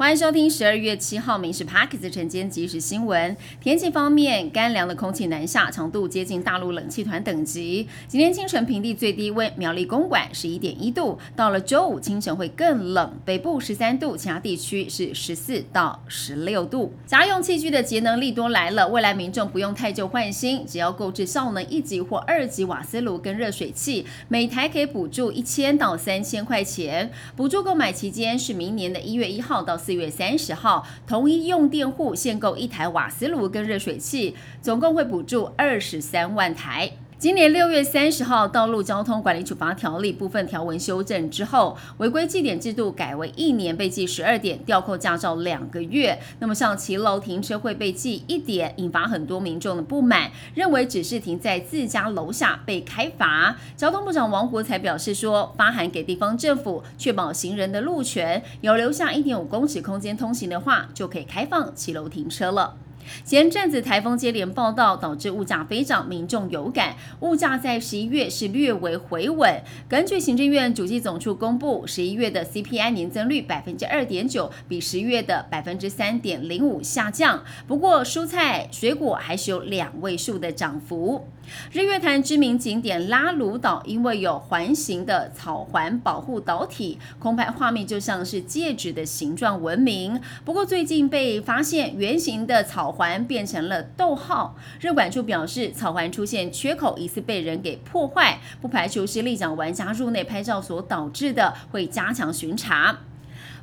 欢迎收听十二月七号《民事 Parkes 晨间即时新闻》。天气方面，干凉的空气南下，强度接近大陆冷气团等级。今天清晨平地最低温，苗栗公馆十一点一度。到了周五清晨会更冷，北部十三度，其他地区是十四到十六度。家用器具的节能力多来了，未来民众不用太旧换新，只要购置效能一级或二级瓦斯炉跟热水器，每台可以补助一千到三千块钱。补助购买期间是明年的一月一号到。四月三十号，同一用电户限购一台瓦斯炉跟热水器，总共会补助二十三万台。今年六月三十号，《道路交通管理处罚条例》部分条文修正之后，违规记点制度改为一年被记十二点，吊扣驾照两个月。那么像骑楼停车会被记一点，引发很多民众的不满，认为只是停在自家楼下被开罚。交通部长王国才表示说，发函给地方政府，确保行人的路权，有留下一点五公尺空间通行的话，就可以开放骑楼停车了。前阵子台风接连报道，导致物价飞涨，民众有感。物价在十一月是略为回稳。根据行政院主计总处公布，十一月的 CPI 年增率百分之二点九，比十月的百分之三点零五下降。不过，蔬菜水果还是有两位数的涨幅。日月潭知名景点拉鲁岛，因为有环形的草环保护岛体，空拍画面就像是戒指的形状闻名。不过，最近被发现圆形的草环变成了逗号。热管处表示，草环出现缺口，疑似被人给破坏，不排除是立奖玩家入内拍照所导致的，会加强巡查。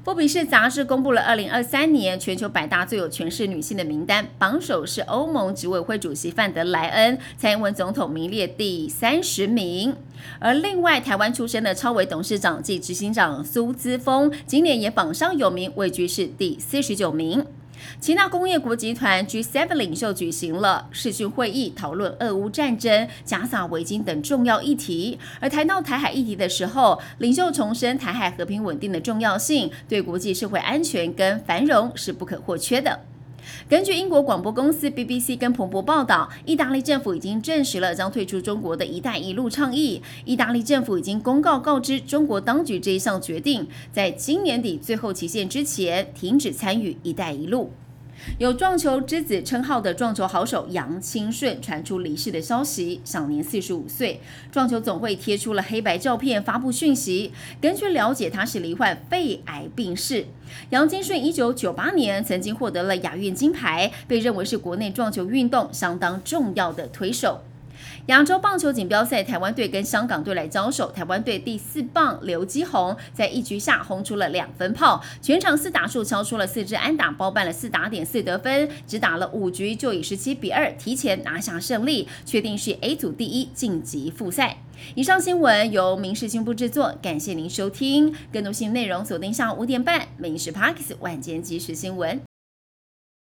《富比士》杂志公布了二零二三年全球百大最有权势女性的名单，榜首是欧盟执委会主席范德莱恩，蔡英文总统名列第三十名。而另外，台湾出身的超伟董事长暨执行长苏姿峰，今年也榜上有名，位居是第四十九名。其他工业国集团 G7 领袖举行了视讯会议，讨论俄乌战争、加萨围巾等重要议题。而谈到台海议题的时候，领袖重申台海和平稳定的重要性，对国际社会安全跟繁荣是不可或缺的。根据英国广播公司 BBC 跟彭博报道，意大利政府已经证实了将退出中国的一带一路倡议。意大利政府已经公告告知中国当局这一项决定，在今年底最后期限之前停止参与一带一路。有“撞球之子”称号的撞球好手杨清顺传出离世的消息，享年四十五岁。撞球总会贴出了黑白照片，发布讯息。根据了解，他是罹患肺癌病逝。杨清顺一九九八年曾经获得了亚运金牌，被认为是国内撞球运动相当重要的推手。亚洲棒球锦标赛，台湾队跟香港队来交手。台湾队第四棒刘基宏在一局下轰出了两分炮，全场四打数敲出了四支安打，包办了四打点四得分，只打了五局就以十七比二提前拿下胜利，确定是 A 组第一晋级复赛。以上新闻由民事新部制作，感谢您收听。更多新闻内容锁定下午五点半《民事 Parks 晚间即时新闻》。